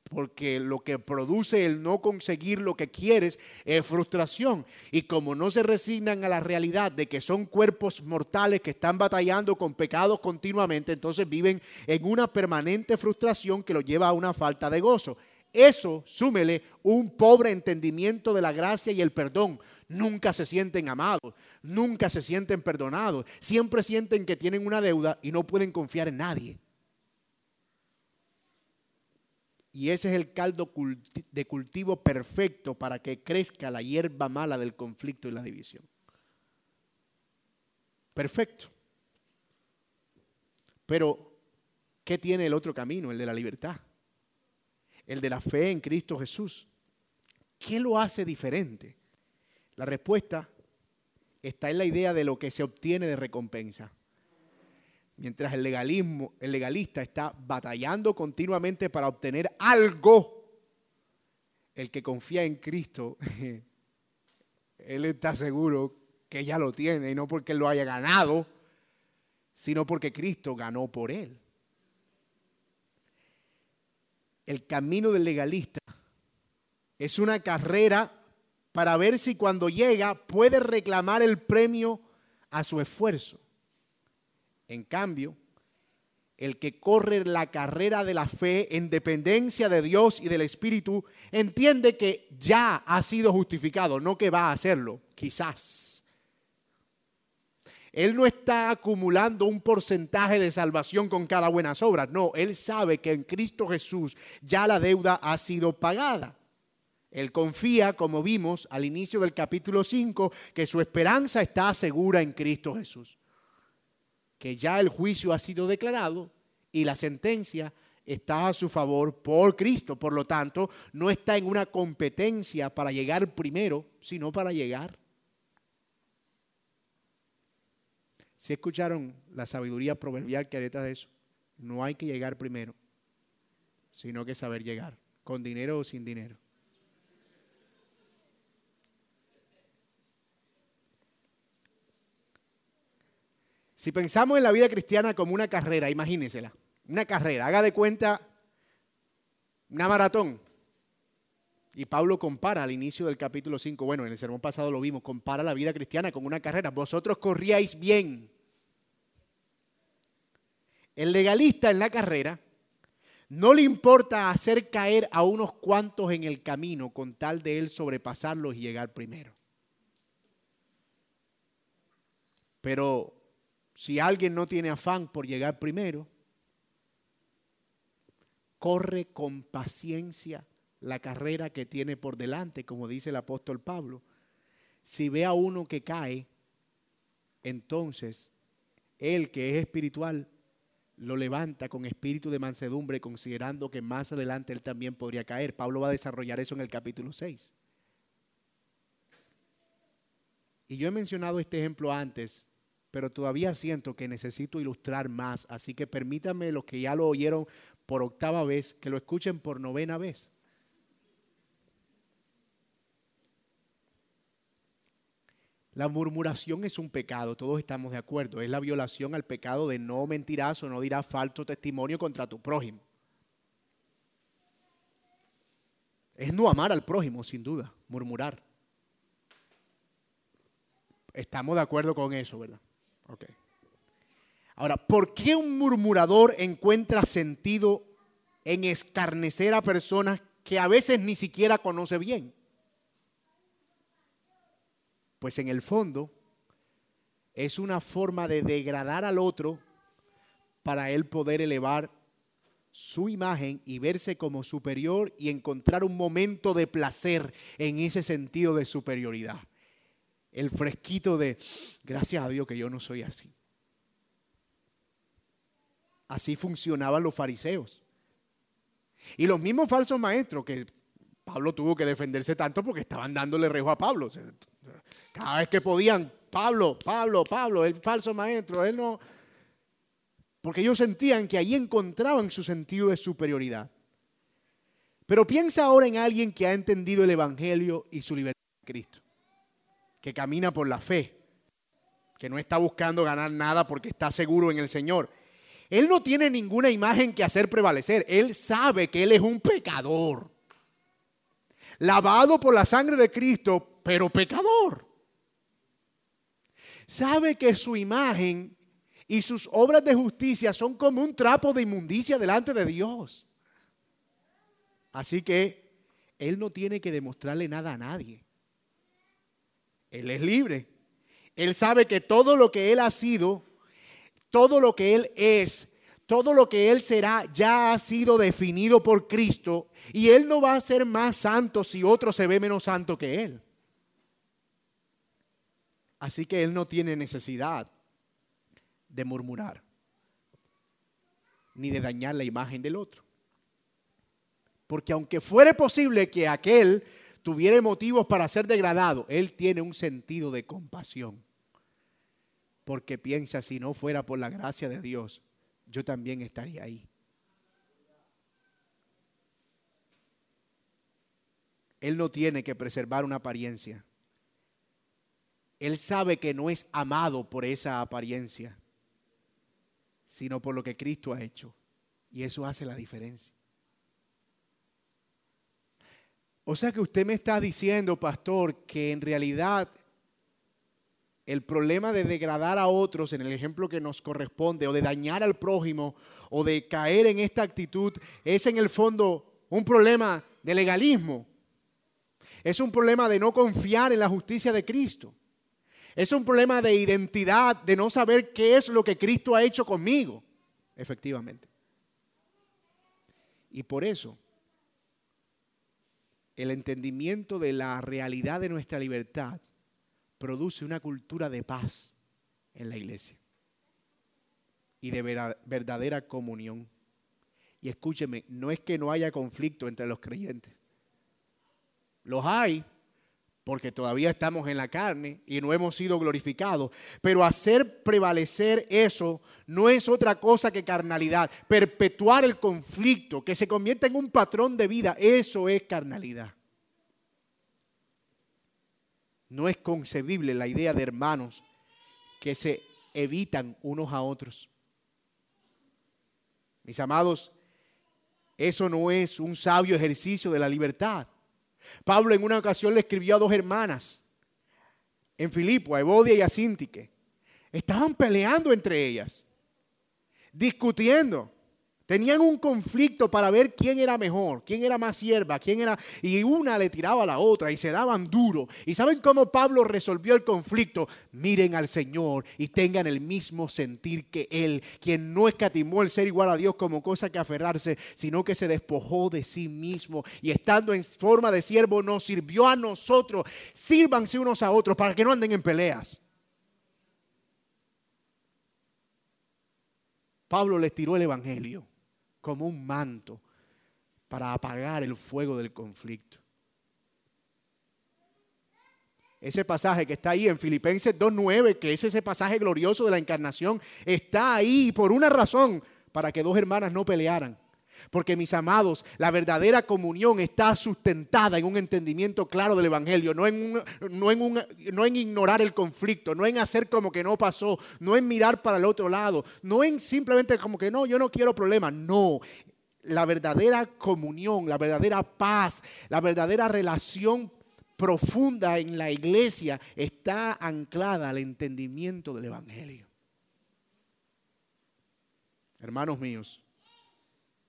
porque lo que produce el no conseguir lo que quieres es frustración. Y como no se resignan a la realidad de que son cuerpos mortales que están batallando con pecados continuamente, entonces viven en una permanente frustración que los lleva a una falta de gozo. Eso, súmele un pobre entendimiento de la gracia y el perdón. Nunca se sienten amados, nunca se sienten perdonados, siempre sienten que tienen una deuda y no pueden confiar en nadie. Y ese es el caldo de cultivo perfecto para que crezca la hierba mala del conflicto y la división. Perfecto. Pero, ¿qué tiene el otro camino, el de la libertad? El de la fe en Cristo Jesús. ¿Qué lo hace diferente? La respuesta está en la idea de lo que se obtiene de recompensa. Mientras el legalismo, el legalista está batallando continuamente para obtener algo, el que confía en Cristo, él está seguro que ya lo tiene, y no porque él lo haya ganado, sino porque Cristo ganó por él. El camino del legalista es una carrera para ver si cuando llega puede reclamar el premio a su esfuerzo. En cambio, el que corre la carrera de la fe en dependencia de Dios y del Espíritu, entiende que ya ha sido justificado, no que va a hacerlo, quizás. Él no está acumulando un porcentaje de salvación con cada buena obra, no, él sabe que en Cristo Jesús ya la deuda ha sido pagada. Él confía, como vimos al inicio del capítulo 5, que su esperanza está segura en Cristo Jesús que ya el juicio ha sido declarado y la sentencia está a su favor por Cristo. Por lo tanto, no está en una competencia para llegar primero, sino para llegar. Si escucharon la sabiduría proverbial que hay de eso, no hay que llegar primero, sino que saber llegar, con dinero o sin dinero. Si pensamos en la vida cristiana como una carrera, imagínensela, una carrera, haga de cuenta una maratón. Y Pablo compara al inicio del capítulo 5, bueno, en el sermón pasado lo vimos, compara la vida cristiana con una carrera. Vosotros corríais bien. El legalista en la carrera no le importa hacer caer a unos cuantos en el camino con tal de él sobrepasarlos y llegar primero. Pero si alguien no tiene afán por llegar primero, corre con paciencia la carrera que tiene por delante, como dice el apóstol Pablo. Si ve a uno que cae, entonces él que es espiritual lo levanta con espíritu de mansedumbre, considerando que más adelante él también podría caer. Pablo va a desarrollar eso en el capítulo 6. Y yo he mencionado este ejemplo antes pero todavía siento que necesito ilustrar más, así que permítanme los que ya lo oyeron por octava vez, que lo escuchen por novena vez. La murmuración es un pecado, todos estamos de acuerdo. Es la violación al pecado de no mentirás o no dirás falso testimonio contra tu prójimo. Es no amar al prójimo, sin duda, murmurar. Estamos de acuerdo con eso, ¿verdad? Ahora, ¿por qué un murmurador encuentra sentido en escarnecer a personas que a veces ni siquiera conoce bien? Pues en el fondo es una forma de degradar al otro para él poder elevar su imagen y verse como superior y encontrar un momento de placer en ese sentido de superioridad el fresquito de, gracias a Dios que yo no soy así. Así funcionaban los fariseos. Y los mismos falsos maestros que Pablo tuvo que defenderse tanto porque estaban dándole rejo a Pablo. Cada vez que podían, Pablo, Pablo, Pablo, el falso maestro, él no... Porque ellos sentían que ahí encontraban su sentido de superioridad. Pero piensa ahora en alguien que ha entendido el Evangelio y su libertad en Cristo que camina por la fe, que no está buscando ganar nada porque está seguro en el Señor. Él no tiene ninguna imagen que hacer prevalecer. Él sabe que Él es un pecador. Lavado por la sangre de Cristo, pero pecador. Sabe que su imagen y sus obras de justicia son como un trapo de inmundicia delante de Dios. Así que Él no tiene que demostrarle nada a nadie. Él es libre. Él sabe que todo lo que Él ha sido, todo lo que Él es, todo lo que Él será ya ha sido definido por Cristo y Él no va a ser más santo si otro se ve menos santo que Él. Así que Él no tiene necesidad de murmurar ni de dañar la imagen del otro. Porque aunque fuere posible que aquel tuviera motivos para ser degradado, él tiene un sentido de compasión. Porque piensa, si no fuera por la gracia de Dios, yo también estaría ahí. Él no tiene que preservar una apariencia. Él sabe que no es amado por esa apariencia, sino por lo que Cristo ha hecho. Y eso hace la diferencia. O sea que usted me está diciendo, pastor, que en realidad el problema de degradar a otros en el ejemplo que nos corresponde, o de dañar al prójimo, o de caer en esta actitud, es en el fondo un problema de legalismo. Es un problema de no confiar en la justicia de Cristo. Es un problema de identidad, de no saber qué es lo que Cristo ha hecho conmigo, efectivamente. Y por eso, el entendimiento de la realidad de nuestra libertad produce una cultura de paz en la iglesia y de verdadera comunión. Y escúcheme, no es que no haya conflicto entre los creyentes. Los hay, porque todavía estamos en la carne y no hemos sido glorificados. Pero hacer prevalecer eso no es otra cosa que carnalidad. Perpetuar el conflicto, que se convierta en un patrón de vida, eso es carnalidad. No es concebible la idea de hermanos que se evitan unos a otros. Mis amados, eso no es un sabio ejercicio de la libertad. Pablo en una ocasión le escribió a dos hermanas en Filipo, a Evodia y a Sintique. Estaban peleando entre ellas, discutiendo. Tenían un conflicto para ver quién era mejor, quién era más sierva, quién era... Y una le tiraba a la otra y se daban duro. ¿Y saben cómo Pablo resolvió el conflicto? Miren al Señor y tengan el mismo sentir que Él, quien no escatimó el ser igual a Dios como cosa que aferrarse, sino que se despojó de sí mismo y estando en forma de siervo nos sirvió a nosotros. Sírvanse unos a otros para que no anden en peleas. Pablo les tiró el Evangelio como un manto para apagar el fuego del conflicto. Ese pasaje que está ahí en Filipenses 2.9, que es ese pasaje glorioso de la encarnación, está ahí por una razón, para que dos hermanas no pelearan. Porque mis amados, la verdadera comunión está sustentada en un entendimiento claro del Evangelio, no en, no, en no en ignorar el conflicto, no en hacer como que no pasó, no en mirar para el otro lado, no en simplemente como que no, yo no quiero problemas, no. La verdadera comunión, la verdadera paz, la verdadera relación profunda en la iglesia está anclada al entendimiento del Evangelio. Hermanos míos,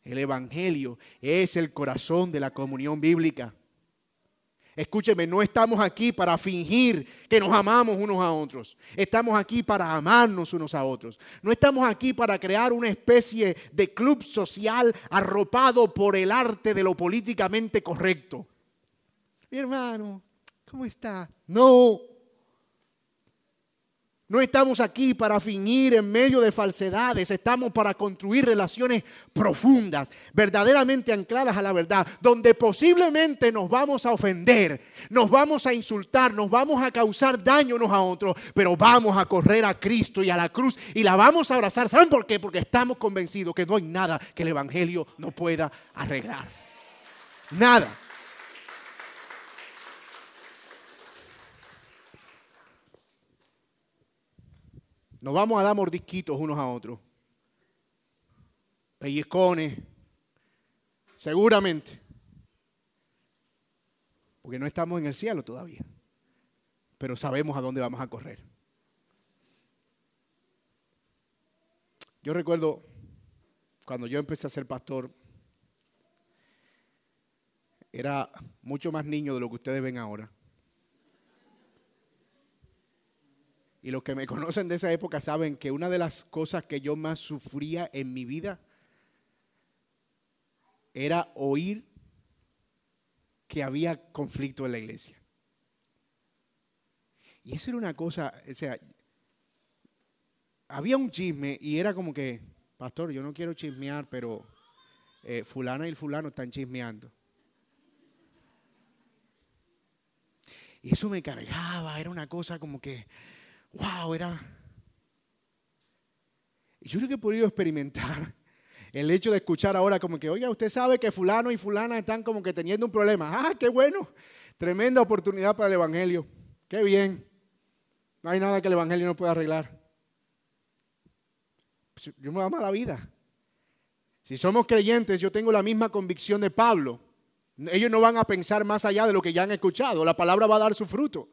el Evangelio es el corazón de la comunión bíblica. Escúcheme, no estamos aquí para fingir que nos amamos unos a otros. Estamos aquí para amarnos unos a otros. No estamos aquí para crear una especie de club social arropado por el arte de lo políticamente correcto. Mi hermano, ¿cómo está? No. No estamos aquí para fingir en medio de falsedades, estamos para construir relaciones profundas, verdaderamente ancladas a la verdad, donde posiblemente nos vamos a ofender, nos vamos a insultar, nos vamos a causar daño unos a otros, pero vamos a correr a Cristo y a la cruz y la vamos a abrazar. ¿Saben por qué? Porque estamos convencidos que no hay nada que el Evangelio no pueda arreglar. Nada. Nos vamos a dar mordisquitos unos a otros. Pellizcones. Seguramente. Porque no estamos en el cielo todavía. Pero sabemos a dónde vamos a correr. Yo recuerdo cuando yo empecé a ser pastor, era mucho más niño de lo que ustedes ven ahora. Y los que me conocen de esa época saben que una de las cosas que yo más sufría en mi vida era oír que había conflicto en la iglesia. Y eso era una cosa, o sea, había un chisme y era como que, pastor, yo no quiero chismear, pero eh, fulana y el fulano están chismeando. Y eso me cargaba, era una cosa como que, wow, era... Yo creo que he podido experimentar el hecho de escuchar ahora como que, oiga, usted sabe que fulano y fulana están como que teniendo un problema. Ah, qué bueno. Tremenda oportunidad para el Evangelio. Qué bien. No hay nada que el Evangelio no pueda arreglar. Yo me amo la vida. Si somos creyentes, yo tengo la misma convicción de Pablo. Ellos no van a pensar más allá de lo que ya han escuchado. La palabra va a dar su fruto.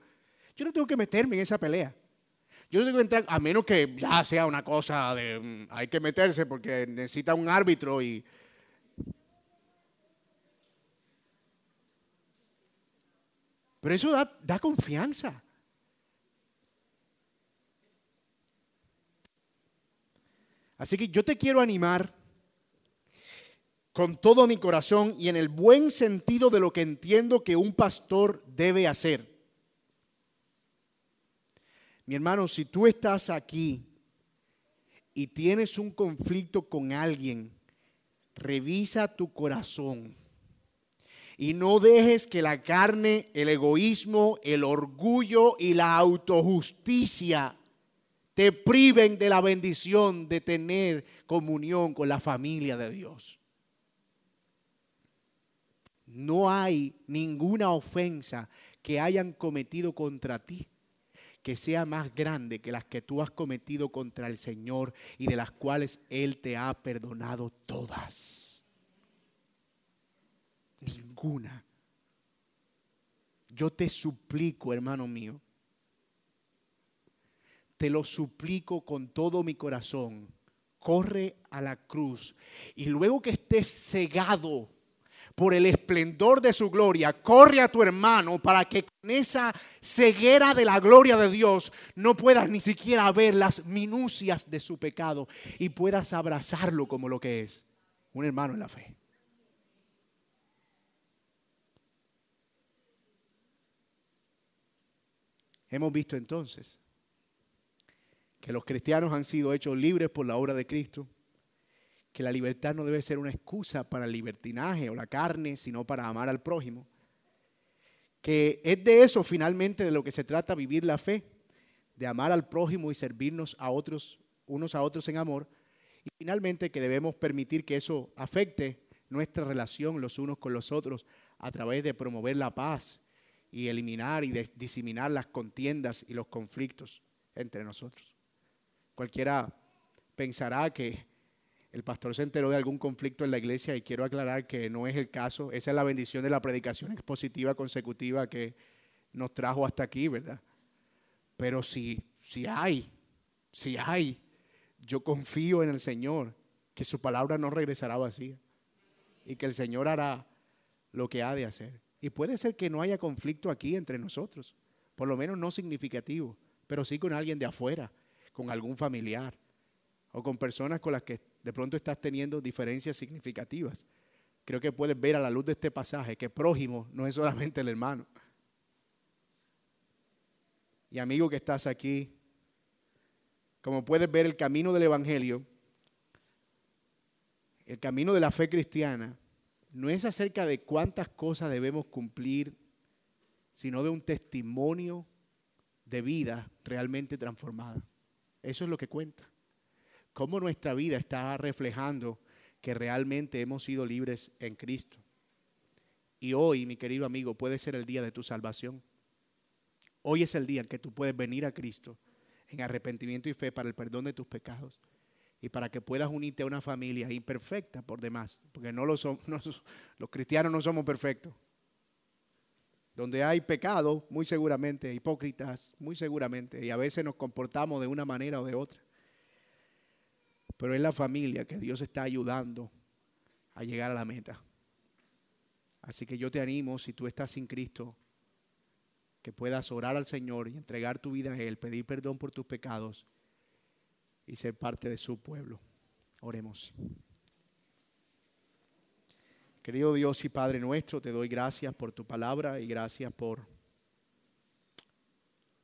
Yo no tengo que meterme en esa pelea. Yo no tengo que entrar, a menos que ya sea una cosa de mm, hay que meterse porque necesita un árbitro y. Pero eso da, da confianza. Así que yo te quiero animar con todo mi corazón y en el buen sentido de lo que entiendo que un pastor debe hacer. Mi hermano, si tú estás aquí y tienes un conflicto con alguien, revisa tu corazón y no dejes que la carne, el egoísmo, el orgullo y la autojusticia te priven de la bendición de tener comunión con la familia de Dios. No hay ninguna ofensa que hayan cometido contra ti que sea más grande que las que tú has cometido contra el Señor y de las cuales Él te ha perdonado todas. Ninguna. Yo te suplico, hermano mío, te lo suplico con todo mi corazón, corre a la cruz y luego que estés cegado por el esplendor de su gloria, corre a tu hermano para que con esa ceguera de la gloria de Dios no puedas ni siquiera ver las minucias de su pecado y puedas abrazarlo como lo que es, un hermano en la fe. Hemos visto entonces que los cristianos han sido hechos libres por la obra de Cristo que la libertad no debe ser una excusa para el libertinaje o la carne, sino para amar al prójimo. Que es de eso finalmente de lo que se trata vivir la fe, de amar al prójimo y servirnos a otros, unos a otros en amor. Y finalmente que debemos permitir que eso afecte nuestra relación los unos con los otros a través de promover la paz y eliminar y diseminar las contiendas y los conflictos entre nosotros. Cualquiera pensará que el pastor se enteró de algún conflicto en la iglesia y quiero aclarar que no es el caso. Esa es la bendición de la predicación expositiva consecutiva que nos trajo hasta aquí, ¿verdad? Pero si, si hay, si hay, yo confío en el Señor, que su palabra no regresará vacía y que el Señor hará lo que ha de hacer. Y puede ser que no haya conflicto aquí entre nosotros, por lo menos no significativo, pero sí con alguien de afuera, con algún familiar o con personas con las que de pronto estás teniendo diferencias significativas. Creo que puedes ver a la luz de este pasaje que prójimo no es solamente el hermano. Y amigo que estás aquí, como puedes ver el camino del Evangelio, el camino de la fe cristiana, no es acerca de cuántas cosas debemos cumplir, sino de un testimonio de vida realmente transformada. Eso es lo que cuenta cómo nuestra vida está reflejando que realmente hemos sido libres en Cristo. Y hoy, mi querido amigo, puede ser el día de tu salvación. Hoy es el día en que tú puedes venir a Cristo en arrepentimiento y fe para el perdón de tus pecados y para que puedas unirte a una familia imperfecta por demás, porque no lo son, los cristianos no somos perfectos. Donde hay pecado, muy seguramente, hipócritas, muy seguramente, y a veces nos comportamos de una manera o de otra. Pero es la familia que Dios está ayudando a llegar a la meta. Así que yo te animo, si tú estás sin Cristo, que puedas orar al Señor y entregar tu vida a Él, pedir perdón por tus pecados y ser parte de su pueblo. Oremos. Querido Dios y Padre nuestro, te doy gracias por tu palabra y gracias por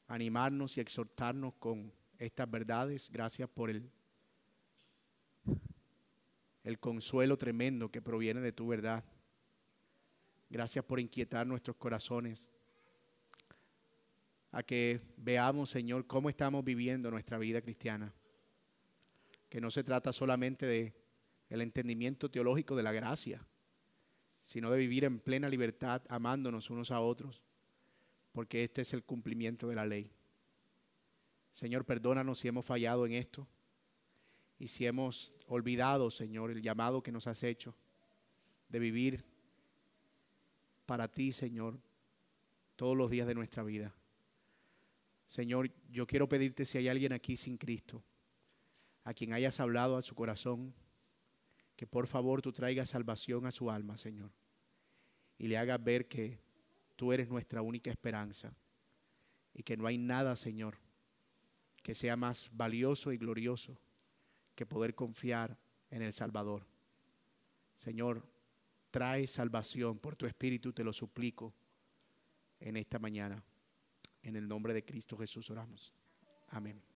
animarnos y exhortarnos con estas verdades. Gracias por el el consuelo tremendo que proviene de tu verdad. Gracias por inquietar nuestros corazones a que veamos, Señor, cómo estamos viviendo nuestra vida cristiana. Que no se trata solamente de el entendimiento teológico de la gracia, sino de vivir en plena libertad, amándonos unos a otros, porque este es el cumplimiento de la ley. Señor, perdónanos si hemos fallado en esto y si hemos olvidado, Señor, el llamado que nos has hecho de vivir para ti, Señor, todos los días de nuestra vida. Señor, yo quiero pedirte si hay alguien aquí sin Cristo, a quien hayas hablado a su corazón, que por favor tú traigas salvación a su alma, Señor, y le hagas ver que tú eres nuestra única esperanza y que no hay nada, Señor, que sea más valioso y glorioso que poder confiar en el Salvador. Señor, trae salvación por tu Espíritu, te lo suplico en esta mañana. En el nombre de Cristo Jesús oramos. Amén.